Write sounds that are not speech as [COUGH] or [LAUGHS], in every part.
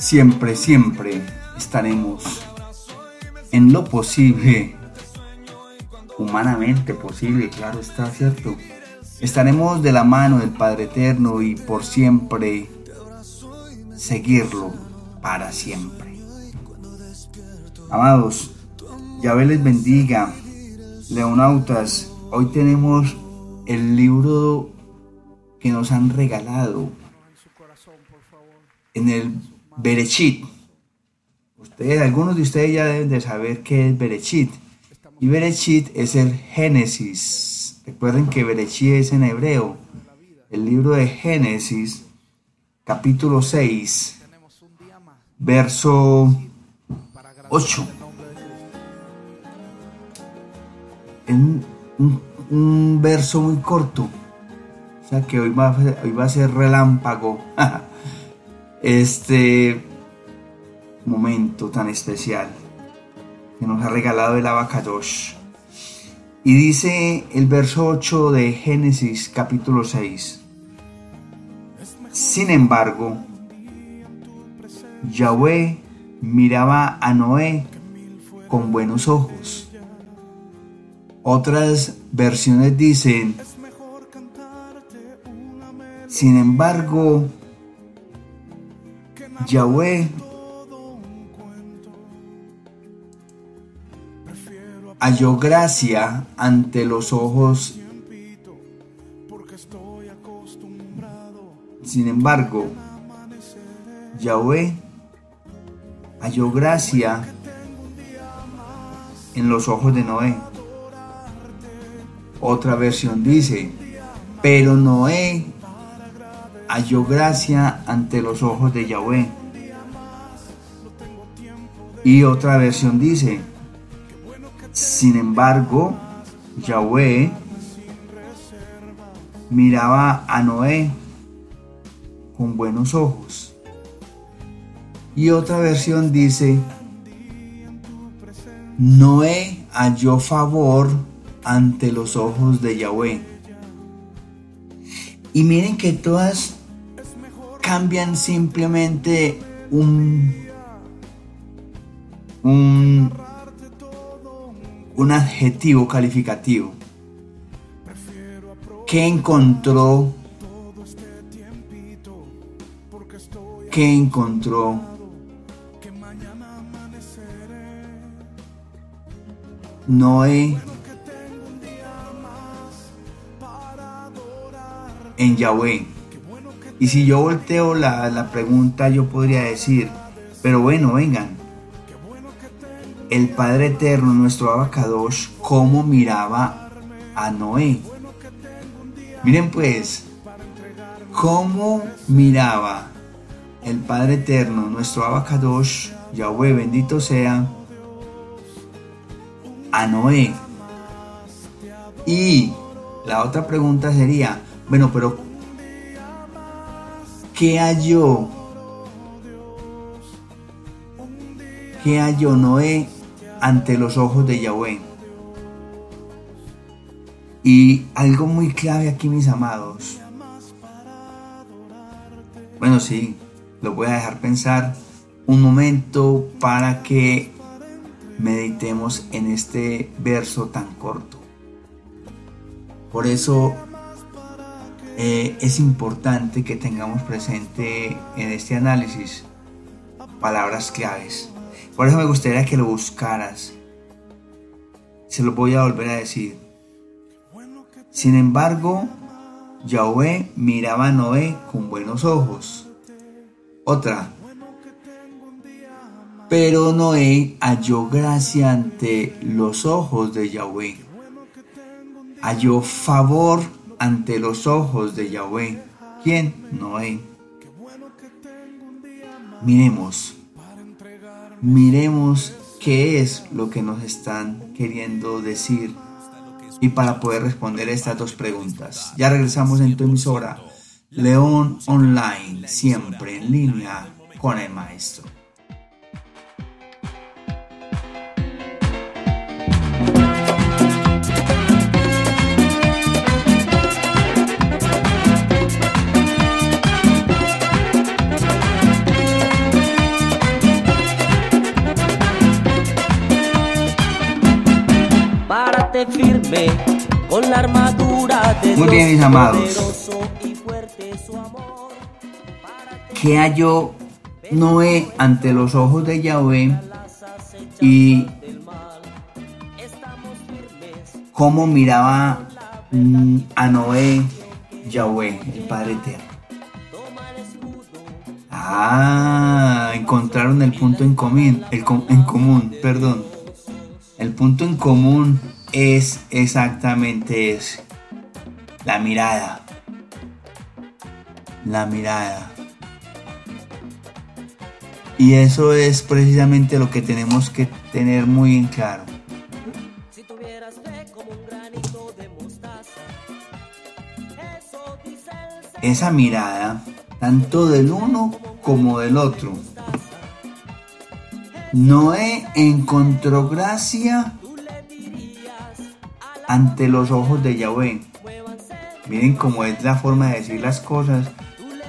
siempre, siempre estaremos en lo posible, humanamente posible, claro está, ¿cierto? Estaremos de la mano del Padre Eterno y por siempre seguirlo para siempre. Amados, Yahvé les bendiga. Leonautas, hoy tenemos el libro que nos han regalado en el Berechit. Ustedes, algunos de ustedes ya deben de saber qué es Berechit. Y Berechit es el Génesis. Recuerden que Berechit es en hebreo. El libro de Génesis, capítulo 6, verso 8. En un, un verso muy corto. O sea que hoy va, hoy va a ser relámpago. [LAUGHS] este momento tan especial que nos ha regalado el Abacadosh. Y dice el verso 8 de Génesis capítulo 6. Sin embargo, Yahweh miraba a Noé con buenos ojos. Otras versiones dicen, sin embargo, Yahweh halló gracia ante los ojos. Sin embargo, Yahweh halló gracia en los ojos de Noé. Otra versión dice, pero Noé halló gracia ante los ojos de Yahweh. Y otra versión dice, sin embargo, Yahweh miraba a Noé con buenos ojos. Y otra versión dice, Noé halló favor ante los ojos de Yahweh. Y miren que todas cambian simplemente un, un, un adjetivo calificativo. ¿Qué encontró? ¿Qué encontró? Noé en Yahweh. Y si yo volteo la, pregunta, yo podría decir, pero bueno, vengan. El Padre Eterno, nuestro Abacadosh, ¿cómo miraba a Noé? Miren pues, ¿cómo miraba el Padre Eterno, nuestro Abacadosh, Yahweh, bendito sea, a Noé? Y la otra pregunta sería, bueno, pero ¿qué halló? ¿Qué halló Noé ante los ojos de Yahweh? Y algo muy clave aquí, mis amados. Bueno, sí, lo voy a dejar pensar un momento para que meditemos en este verso tan corto. Por eso eh, es importante que tengamos presente en este análisis palabras claves. Por eso me gustaría que lo buscaras. Se lo voy a volver a decir. Sin embargo, Yahweh miraba a Noé con buenos ojos. Otra. Pero Noé halló gracia ante los ojos de Yahweh. Halló favor ante los ojos de Yahweh. ¿Quién? Noé. Miremos, miremos qué es lo que nos están queriendo decir y para poder responder estas dos preguntas. Ya regresamos en tu emisora, León Online, siempre en línea con el maestro. Firme con la armadura de Muy bien, mis amados. ¿Qué halló Noé ante los ojos de Yahvé y cómo miraba mm, a Noé Yahvé, el Padre Eterno? Ah, encontraron el punto en común, el en común, perdón. El punto en común es exactamente ese. La mirada. La mirada. Y eso es precisamente lo que tenemos que tener muy en claro. Esa mirada, tanto del uno como del otro. Noé encontró gracia ante los ojos de Yahvé. Miren cómo es la forma de decir las cosas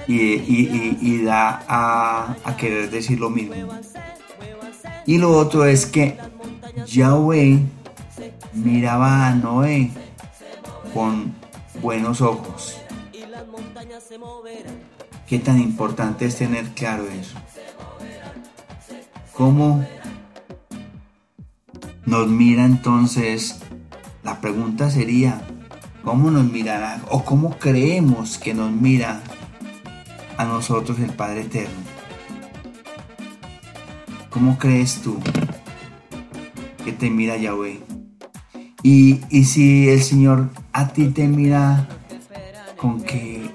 y, da a, a, querer decir lo mismo. Y lo otro es que Yahvé miraba a Noé con buenos ojos. Qué tan importante es tener claro eso. ¿Cómo nos mira entonces? La pregunta sería, ¿cómo nos mirará o cómo creemos que nos mira a nosotros el Padre Eterno? ¿Cómo crees tú que te mira Yahweh? Y, y si el Señor a ti te mira, ¿con qué,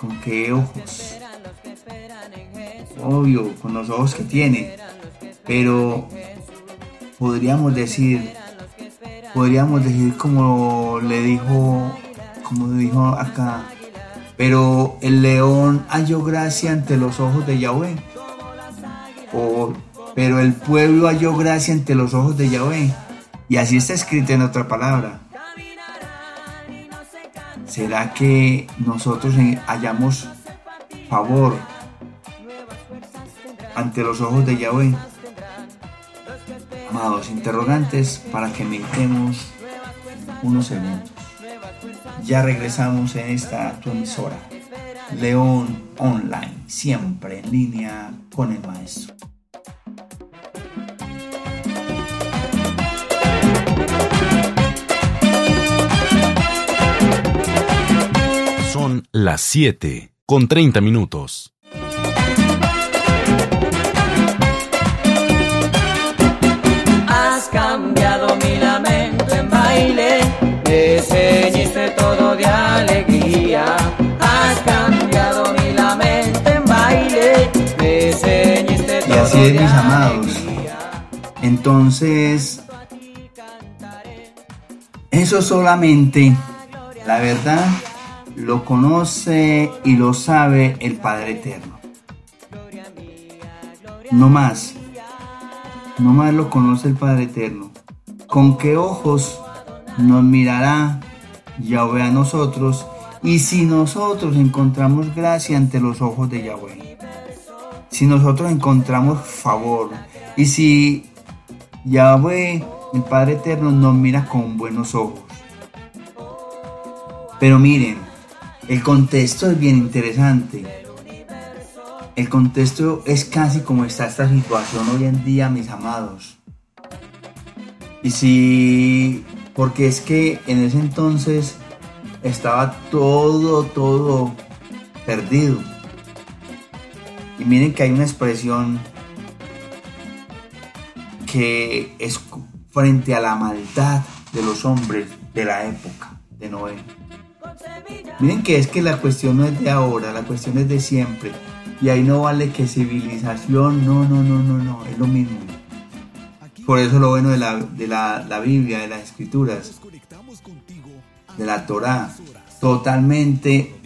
con qué ojos? Obvio, con los ojos que tiene, pero podríamos decir, podríamos decir como le dijo, como dijo acá, pero el león halló gracia ante los ojos de Yahweh. O, pero el pueblo halló gracia ante los ojos de Yahweh. Y así está escrito en otra palabra. ¿Será que nosotros hallamos favor ante los ojos de Yahweh? Amados interrogantes para que meditemos unos segundos. Ya regresamos en esta tu emisora. León Online, siempre en línea con el maestro. Son las 7 con 30 minutos. Mis amados. Entonces, eso solamente, la verdad, lo conoce y lo sabe el Padre Eterno. No más. No más lo conoce el Padre Eterno. ¿Con qué ojos nos mirará Yahweh a nosotros? Y si nosotros encontramos gracia ante los ojos de Yahweh. Si nosotros encontramos favor. Y si Yahweh, el Padre Eterno, nos mira con buenos ojos. Pero miren, el contexto es bien interesante. El contexto es casi como está esta situación hoy en día, mis amados. Y si, porque es que en ese entonces estaba todo, todo perdido. Y miren que hay una expresión que es frente a la maldad de los hombres de la época de Noé. Miren que es que la cuestión no es de ahora, la cuestión es de siempre. Y ahí no vale que civilización, no, no, no, no, no, es lo mismo. Por eso lo bueno de la, de la, la Biblia, de las escrituras, de la Torá, totalmente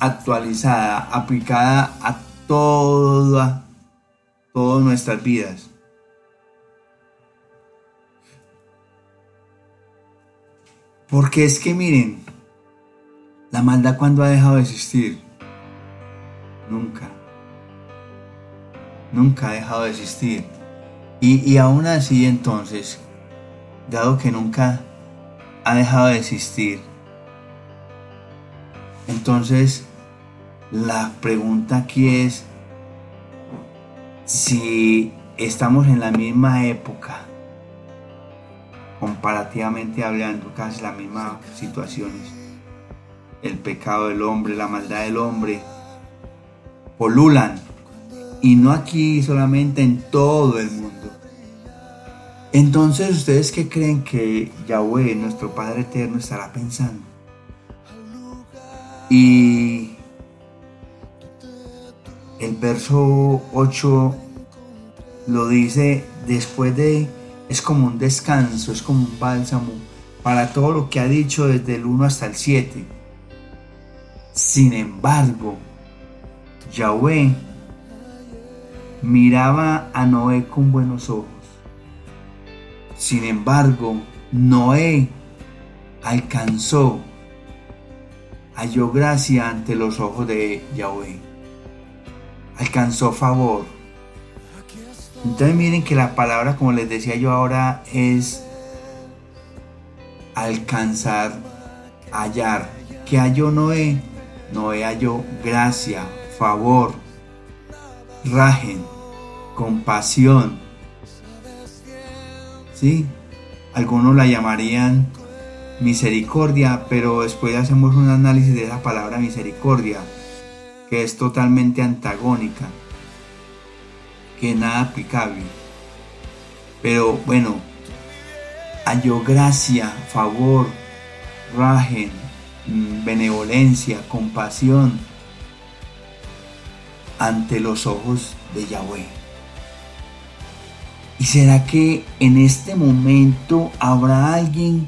actualizada, aplicada a toda, todas nuestras vidas. Porque es que miren, la maldad cuando ha dejado de existir, nunca, nunca ha dejado de existir. Y, y aún así entonces, dado que nunca ha dejado de existir. Entonces, la pregunta aquí es si estamos en la misma época, comparativamente hablando, casi las mismas situaciones. El pecado del hombre, la maldad del hombre, polulan. Y no aquí solamente, en todo el mundo. Entonces, ¿ustedes qué creen que Yahweh, nuestro Padre Eterno, estará pensando? Y el verso 8 lo dice después de, es como un descanso, es como un bálsamo para todo lo que ha dicho desde el 1 hasta el 7. Sin embargo, Yahweh miraba a Noé con buenos ojos. Sin embargo, Noé alcanzó, halló gracia ante los ojos de Yahweh. Alcanzó favor. Entonces miren que la palabra, como les decía yo ahora, es alcanzar, hallar. ¿Qué halló Noé? Noé halló gracia, favor, rajen, compasión. ¿Sí? Algunos la llamarían misericordia, pero después hacemos un análisis de esa palabra misericordia, que es totalmente antagónica, que nada aplicable. Pero bueno, halló gracia, favor, rajen, mm, benevolencia, compasión ante los ojos de Yahweh. ¿Y será que en este momento habrá alguien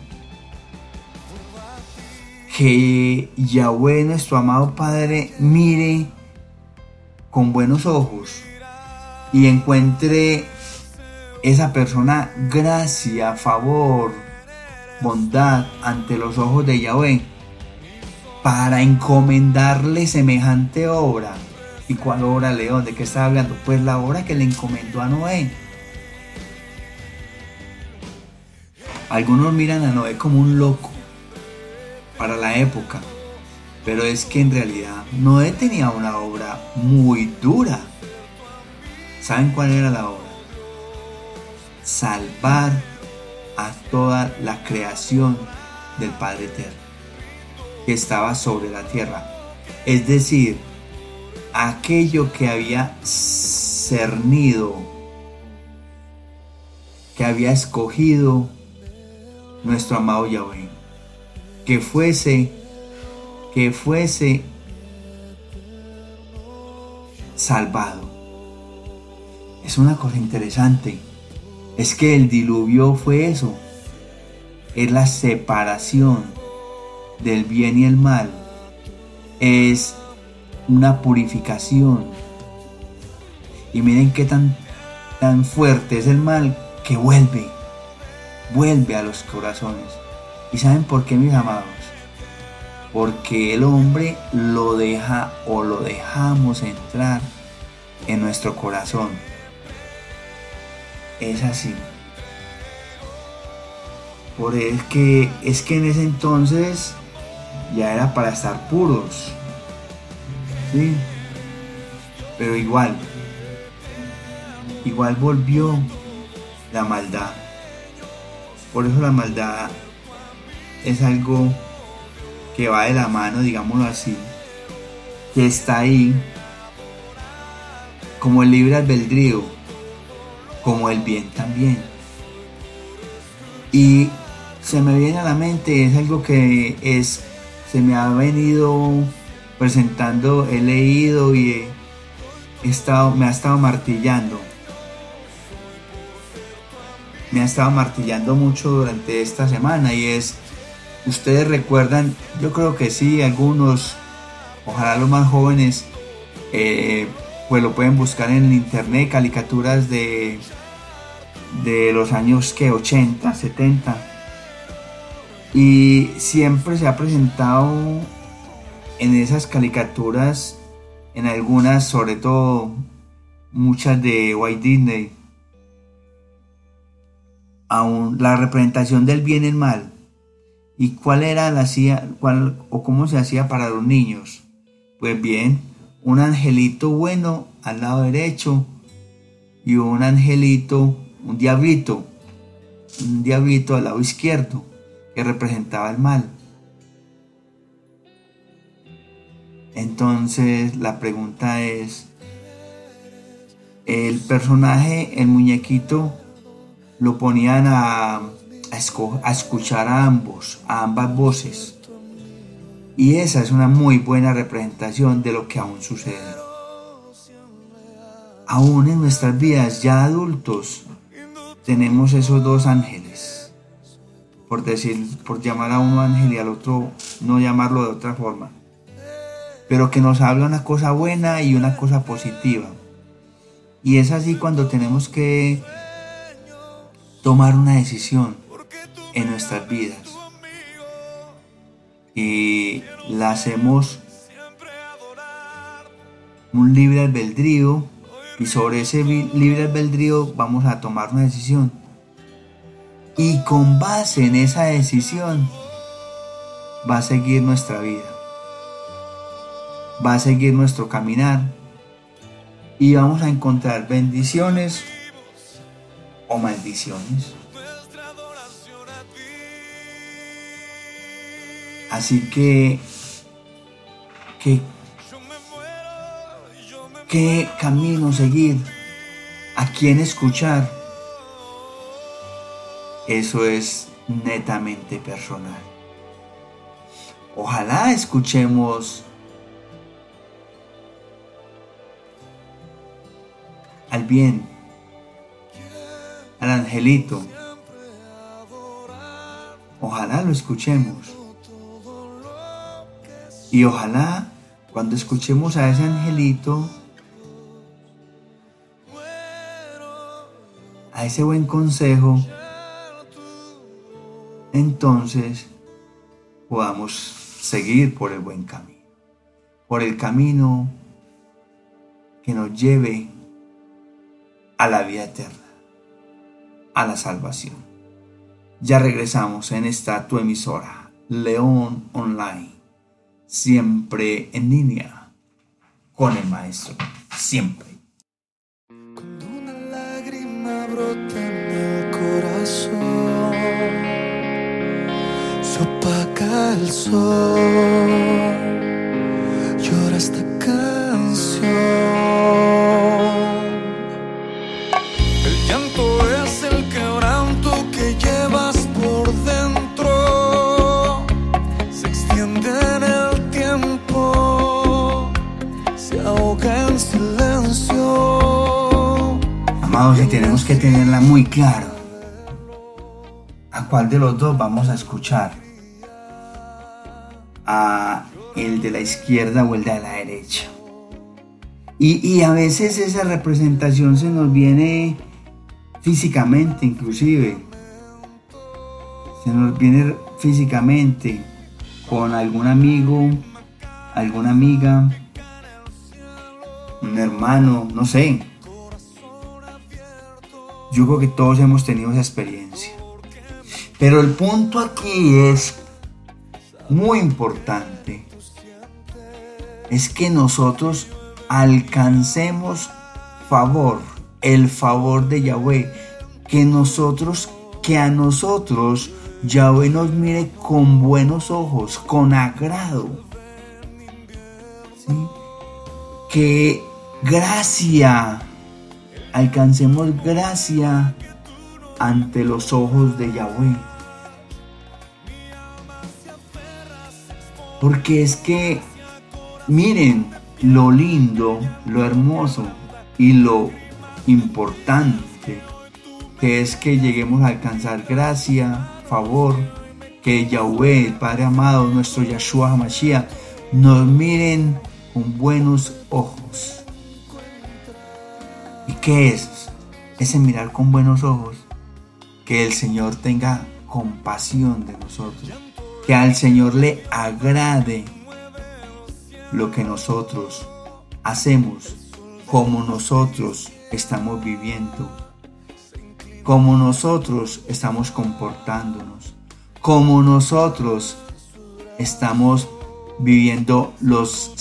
que Yahweh, nuestro amado Padre, mire con buenos ojos y encuentre esa persona gracia, favor, bondad ante los ojos de Yahweh para encomendarle semejante obra? ¿Y cuál obra, León? ¿De qué está hablando? Pues la obra que le encomendó a Noé. Algunos miran a Noé como un loco época, pero es que en realidad Noé tenía una obra muy dura. ¿Saben cuál era la obra? Salvar a toda la creación del Padre Eterno que estaba sobre la tierra. Es decir, aquello que había cernido, que había escogido nuestro amado Yahweh. Que fuese, que fuese salvado. Es una cosa interesante. Es que el diluvio fue eso. Es la separación del bien y el mal. Es una purificación. Y miren qué tan, tan fuerte es el mal que vuelve vuelve a los corazones. ¿Y saben por qué, mis amados? Porque el hombre lo deja o lo dejamos entrar en nuestro corazón. Es así. Por es que es que en ese entonces ya era para estar puros. ¿Sí? Pero igual igual volvió la maldad. Por eso la maldad es algo que va de la mano, digámoslo así, que está ahí como el libre albedrío, como el bien también. Y se me viene a la mente, es algo que es, se me ha venido presentando, he leído y he estado, me ha estado martillando me ha estado martillando mucho durante esta semana y es, ustedes recuerdan, yo creo que sí, algunos, ojalá los más jóvenes, eh, pues lo pueden buscar en internet, caricaturas de, de los años que 80, 70. Y siempre se ha presentado en esas caricaturas, en algunas, sobre todo muchas de White Disney, aún la representación del bien y el mal. ¿Y cuál era la hacía, cuál, o cómo se hacía para los niños? Pues bien, un angelito bueno al lado derecho y un angelito, un diablito, un diablito al lado izquierdo que representaba el mal. Entonces la pregunta es, el personaje, el muñequito, lo ponían a, a, escuchar a ambos, a ambas voces. Y esa es una muy buena representación de lo que aún sucede. Aún en nuestras vidas ya adultos tenemos esos dos ángeles. Por decir, por llamar a uno ángel y al otro no llamarlo de otra forma. Pero que nos habla una cosa buena y una cosa positiva. Y es así cuando tenemos que tomar una decisión en nuestras vidas. Y la hacemos un libre albedrío y sobre ese libre albedrío vamos a tomar una decisión. Y con base en esa decisión va a seguir nuestra vida. Va a seguir nuestro caminar. Y vamos a encontrar bendiciones o maldiciones. Así que, qué camino seguir, a quién escuchar, eso es netamente personal. Ojalá escuchemos al bien, al angelito. Ojalá lo escuchemos. Y ojalá cuando escuchemos a ese angelito, a ese buen consejo, entonces podamos seguir por el buen camino, por el camino que nos lleve a la vida eterna, a la salvación. Ya regresamos en esta tu emisora, León Online, siempre en línea con el maestro, siempre. brota en el corazón, se opaca el sol, tenemos que tenerla muy claro. ¿A cuál de los dos vamos a escuchar? ¿A el de la izquierda o el de la derecha? Y, y a veces esa representación se nos viene físicamente inclusive. Se nos viene físicamente con algún amigo, alguna amiga, un hermano, no sé, yo creo que todos hemos tenido esa experiencia. Pero el punto aquí es muy importante. Es que nosotros alcancemos favor, el favor de Yahweh. Que nosotros, que a nosotros Yahweh nos mire con buenos ojos, con agrado. Que gracia alcancemos gracia ante los ojos de Yahweh. Porque es que miren lo lindo, lo hermoso y lo importante que es que lleguemos a alcanzar gracia, favor, que Yahweh, el Padre amado, nuestro Yahshua HaMashiach, nos miren con buenos ojos. ¿Y qué es? Ese mirar con buenos ojos. Que el Señor tenga compasión de nosotros. Que al Señor le agrade lo que nosotros hacemos, como nosotros estamos viviendo, cómo nosotros estamos comportándonos, cómo nosotros estamos viviendo los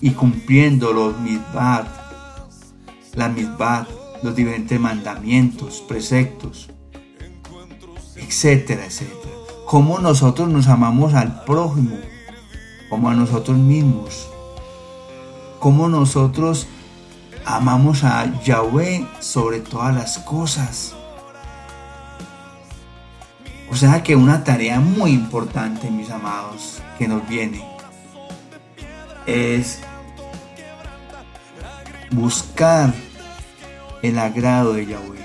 y cumpliendo los mitbat, la mitbat, los diferentes mandamientos, preceptos, etcétera, etcétera. Cómo nosotros nos amamos al prójimo, como a nosotros mismos. Cómo nosotros amamos a Yahweh sobre todas las cosas. O sea que una tarea muy importante, mis amados, que nos viene es buscar el agrado de Yahweh.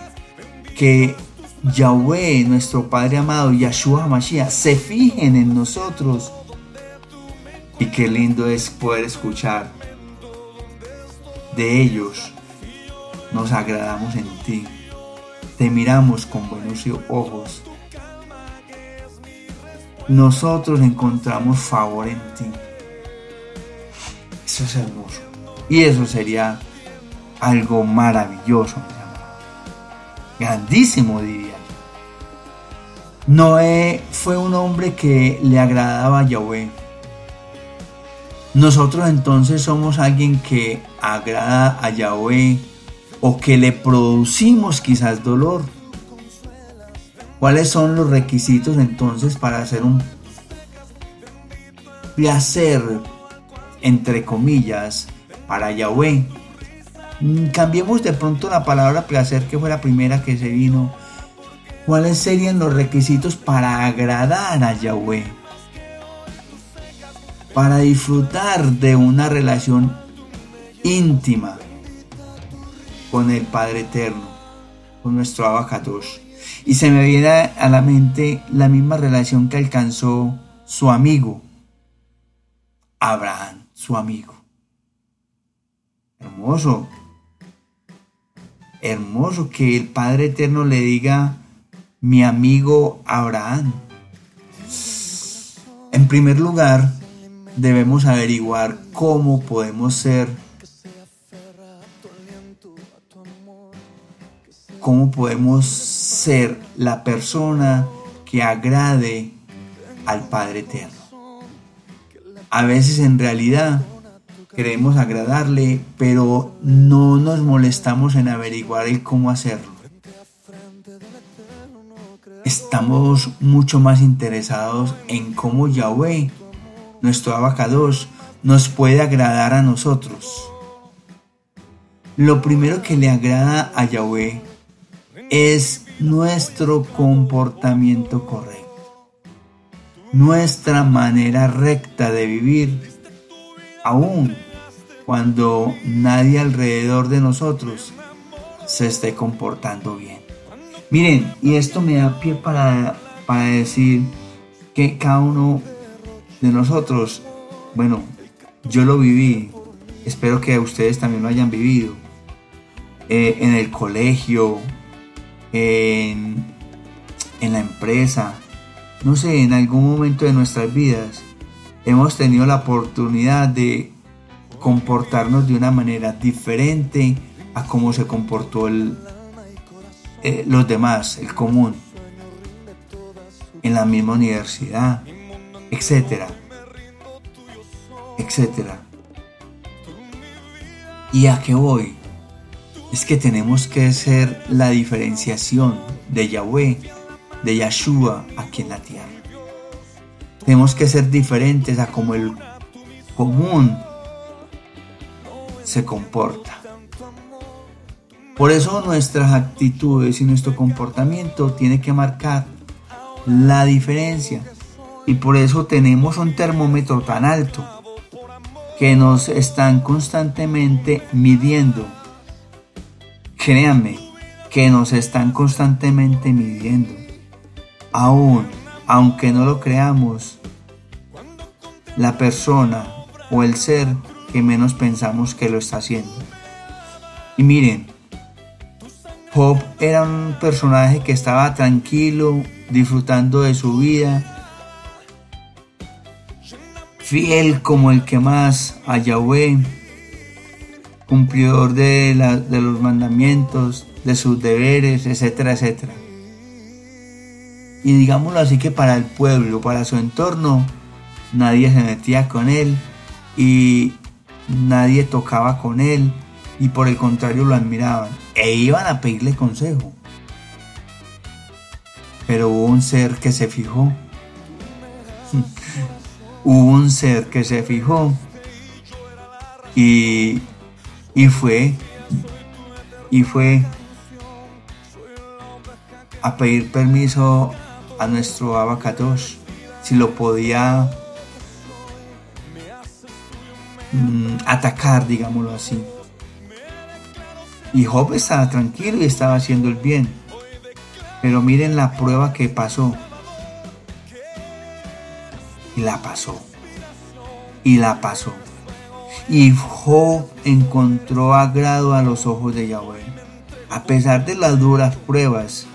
Que Yahweh, nuestro Padre amado, Yahshua Mashiach, se fijen en nosotros. Y qué lindo es poder escuchar de ellos. Nos agradamos en ti. Te miramos con buenos ojos. Nosotros encontramos favor en ti. Eso es hermoso. Y eso sería algo maravilloso, grandísimo diría yo. Noé fue un hombre que le agradaba a Yahweh. Nosotros entonces somos alguien que agrada a Yahweh o que le producimos quizás dolor. ¿Cuáles son los requisitos entonces para hacer un placer, entre comillas, para Yahweh? Mm, cambiemos de pronto la palabra placer, que fue la primera que se vino. ¿Cuáles serían los requisitos para agradar a Yahweh? Para disfrutar de una relación íntima con el Padre Eterno, con nuestro Abacadosh. Y se me viene a la mente la misma relación que alcanzó su amigo, Abraham, su amigo. Hermoso, hermoso que el Padre Eterno le diga, mi amigo Abraham. En primer lugar, debemos averiguar cómo podemos ser, cómo podemos ser la persona que agrade al Padre Eterno. A veces en realidad queremos agradarle, pero no nos molestamos en averiguar el cómo hacerlo. Estamos mucho más interesados en cómo Yahweh, nuestro abacados, nos puede agradar a nosotros. Lo primero que le agrada a Yahweh es nuestro comportamiento correcto, nuestra manera recta de vivir aún cuando nadie alrededor de nosotros se esté comportando bien. Miren, y esto me da pie para, para decir que cada uno de nosotros, bueno, yo lo viví, espero que ustedes también lo hayan vivido, eh, en el colegio, en, en la empresa, no sé, en algún momento de nuestras vidas hemos tenido la oportunidad de comportarnos de una manera diferente a cómo se comportó el, eh, los demás, el común, en la misma universidad, etcétera, etcétera. ¿Y a qué voy? Es que tenemos que ser la diferenciación de Yahweh, de Yahshua aquí en la tierra. Tenemos que ser diferentes a como el común se comporta. Por eso nuestras actitudes y nuestro comportamiento tiene que marcar la diferencia. Y por eso tenemos un termómetro tan alto que nos están constantemente midiendo. Créanme que nos están constantemente midiendo. Aún aunque no lo creamos, la persona o el ser que menos pensamos que lo está haciendo. Y miren, Job era un personaje que estaba tranquilo, disfrutando de su vida, fiel como el que más a Yahweh, cumplidor de, de los mandamientos, de sus deberes, etcétera, etcétera. Y digámoslo así que para el pueblo, para su entorno, nadie se metía con él y nadie tocaba con él y por el contrario lo admiraban e iban a pedirle consejo. Pero hubo un ser que se fijó. [LAUGHS] hubo un ser que se fijó y, y fue y fue a pedir permiso a nuestro abacatos si lo podía mm, atacar, digámoslo así. Y Job estaba tranquilo y estaba haciendo el bien. Pero miren la prueba que pasó. Y la pasó. Y la pasó. Y Job encontró agrado a los ojos de Yahweh. A pesar de las duras pruebas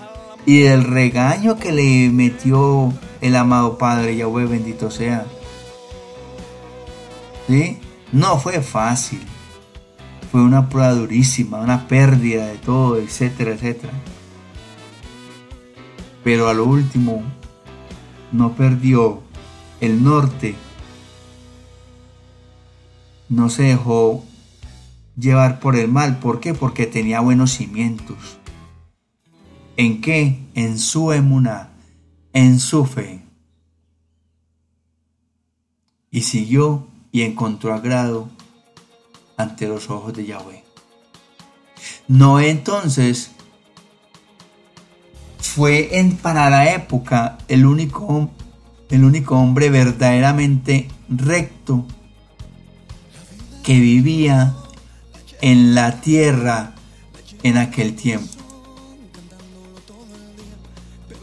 y del regaño que le metió el amado Padre Yahweh, bendito sea. ¿Sí? No fue fácil. Fue una prueba durísima, una pérdida de todo, etcétera, etcétera. Pero a lo último, no perdió el norte. No se dejó llevar por el mal. ¿Por qué? Porque tenía buenos cimientos. ¿En qué? En su emuna, en su fe. Y siguió y encontró agrado ante los ojos de Yahweh. Noé entonces fue en, para la época el único, el único hombre verdaderamente recto que vivía en la tierra en aquel tiempo.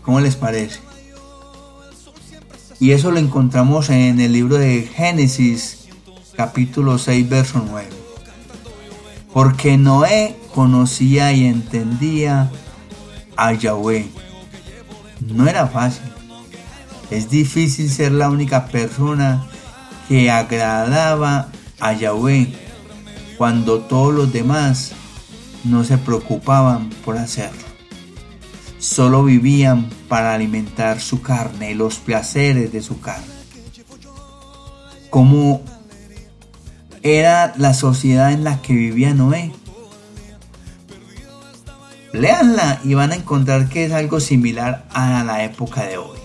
¿Cómo les parece? Y eso lo encontramos en el libro de Génesis, capítulo 6, verso 9. Porque Noé conocía y entendía a Yahweh. No era fácil. Es difícil ser la única persona que agradaba a Yahweh cuando todos los demás no se preocupaban por hacerlo. Solo vivían para alimentar su carne y los placeres de su carne. Como era la sociedad en la que vivía Noé. Leanla y van a encontrar que es algo similar a la época de hoy.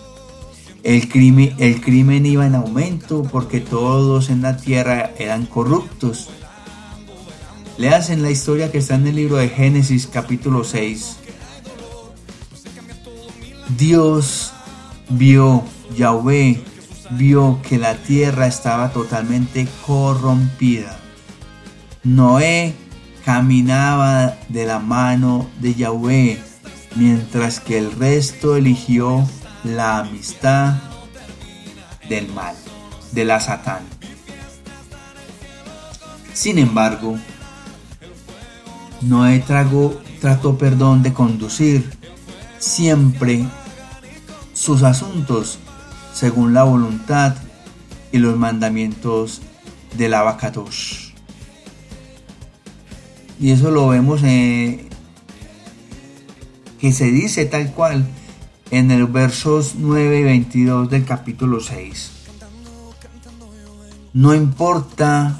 El crimen, el crimen iba en aumento porque todos en la tierra eran corruptos. Leas la historia que está en el libro de Génesis capítulo 6 Dios vio, Yahweh vio que la tierra estaba totalmente corrompida. Noé caminaba de la mano de Yahweh, mientras que el resto eligió la amistad del mal, de la Satán. Sin embargo, Noé tragó, trató perdón de conducir siempre sus asuntos según la voluntad y los mandamientos del abacados. Y eso lo vemos que se dice tal cual en el versos 9 y 22 del capítulo 6. No importa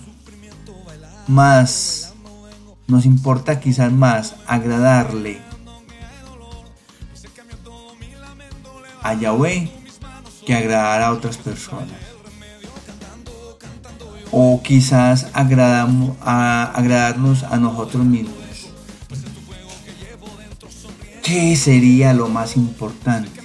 más, nos importa quizás más agradarle a Yahweh que agradar a otras personas. O quizás agradamos, agradarnos a nosotros mismos. ¿Qué sería lo más importante?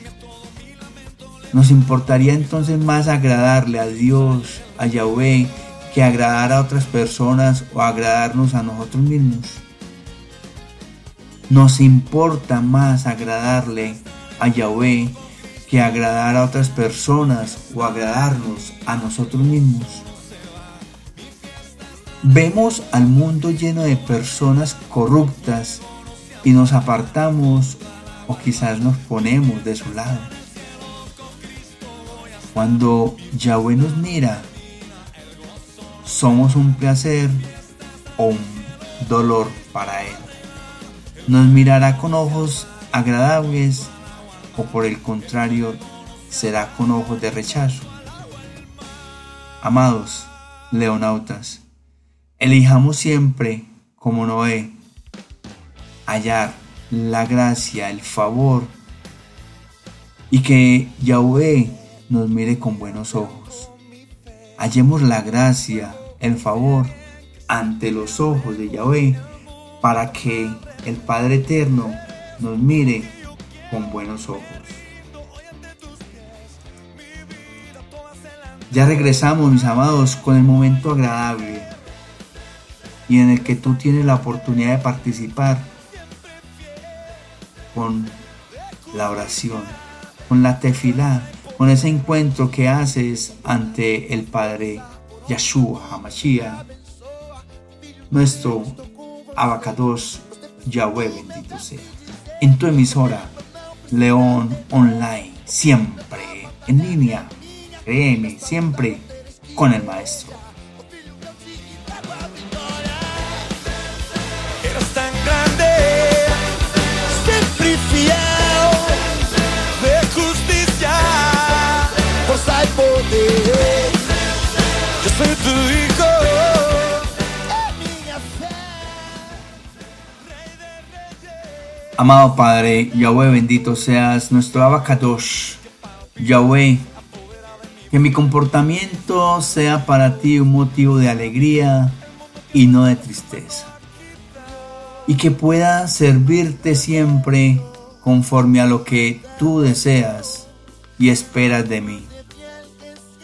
Nos importaría entonces más agradarle a Dios, a Yahweh, que agradar a otras personas o agradarnos a nosotros mismos. Nos importa más agradarle a Yahweh que agradar a otras personas o agradarnos a nosotros mismos. Vemos al mundo lleno de personas corruptas y nos apartamos o quizás nos ponemos de su lado. Cuando Yahweh nos mira, somos un placer o un dolor para Él. Nos mirará con ojos agradables o por el contrario será con ojos de rechazo. Amados leonautas, elijamos siempre, como Noé, hallar la gracia, el favor y que Yahweh nos mire con buenos ojos. Hallemos la gracia, el favor ante los ojos de Yahweh para que el Padre Eterno nos mire con buenos ojos. Ya regresamos, mis amados, con el momento agradable y en el que tú tienes la oportunidad de participar con la oración, con la tefilá, con ese encuentro que haces ante el Padre Yahshua HaMashiach, nuestro abacados Yahweh bendito sea. En tu emisora, León Online, siempre en línea Créeme, siempre con el maestro. Amado Padre, Yahweh bendito seas, nuestro abacadosh. Yahweh, que mi comportamiento sea para ti un motivo de alegría y no de tristeza. Y que pueda servirte siempre conforme a lo que tú deseas y esperas de mí.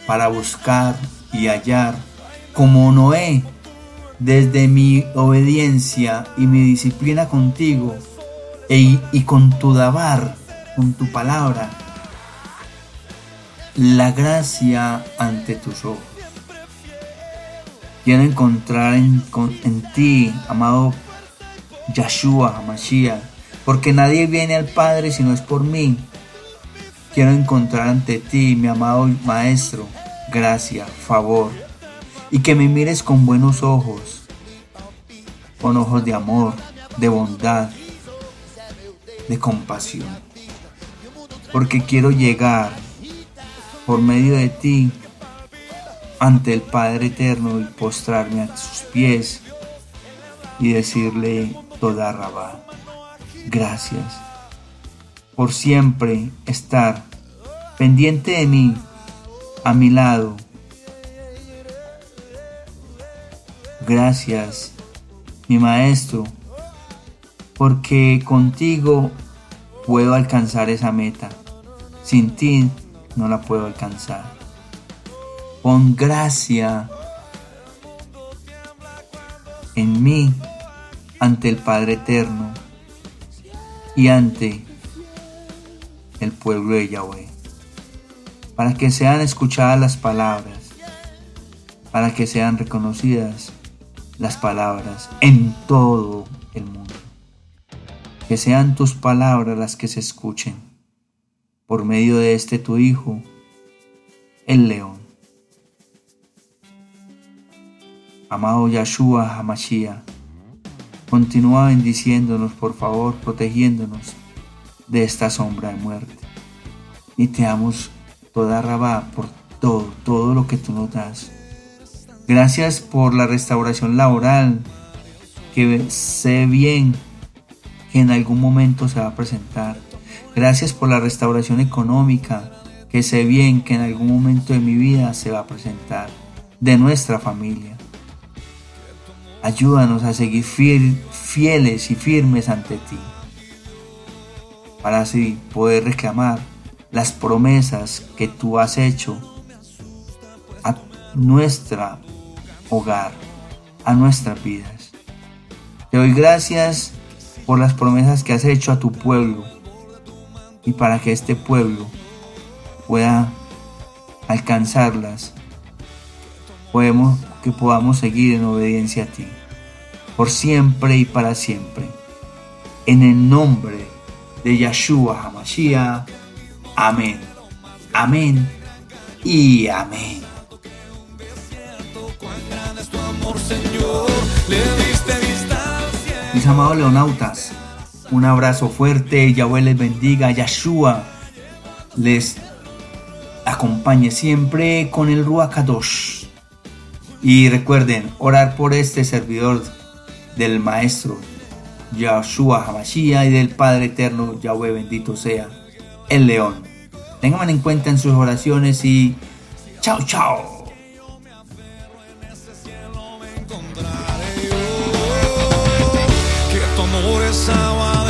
Para buscar y hallar como Noé desde mi obediencia y mi disciplina contigo e, y con tu dabar, con tu palabra, la gracia ante tus ojos. Quiero encontrar en, en ti, amado Yahshua HaMashiach, porque nadie viene al Padre si no es por mí. Quiero encontrar ante ti, mi amado Maestro, gracia, favor, y que me mires con buenos ojos, con ojos de amor, de bondad, de compasión, porque quiero llegar por medio de ti ante el Padre Eterno y postrarme a sus pies y decirle toda rabá. Gracias por siempre estar pendiente de mí, a mi lado. Gracias, mi maestro, porque contigo puedo alcanzar esa meta. Sin ti no la puedo alcanzar. Pon gracia en mí ante el Padre Eterno y ante el pueblo de Yahweh, para que sean escuchadas las palabras, para que sean reconocidas las palabras en todo el mundo. Que sean tus palabras las que se escuchen por medio de este tu Hijo, el león. Amado Yahshua Hamashiach, continúa bendiciéndonos, por favor, protegiéndonos de esta sombra de muerte. Y te damos toda rabá por todo, todo lo que tú nos das. Gracias por la restauración laboral, que sé bien que en algún momento se va a presentar Gracias por la restauración económica que sé bien que en algún momento de mi vida se va a presentar, de nuestra familia. Ayúdanos a seguir fieles y firmes ante ti, para así poder reclamar las promesas que tú has hecho a nuestra hogar, a nuestras vidas. Te doy gracias por las promesas que has hecho a tu pueblo y para que este pueblo pueda alcanzarlas, podemos, que podamos seguir en obediencia a ti, por siempre y para siempre. En el nombre de Yahshua HaMashiach. Amén. Amén y amén. Mis amados leonautas, un abrazo fuerte, Yahweh les bendiga, Yahshua les acompañe siempre con el Ruach Kadosh. Y recuerden orar por este servidor del Maestro Yahshua Hamashiach y del Padre Eterno Yahweh bendito sea el León. Tengan en cuenta en sus oraciones y chao chao. guess I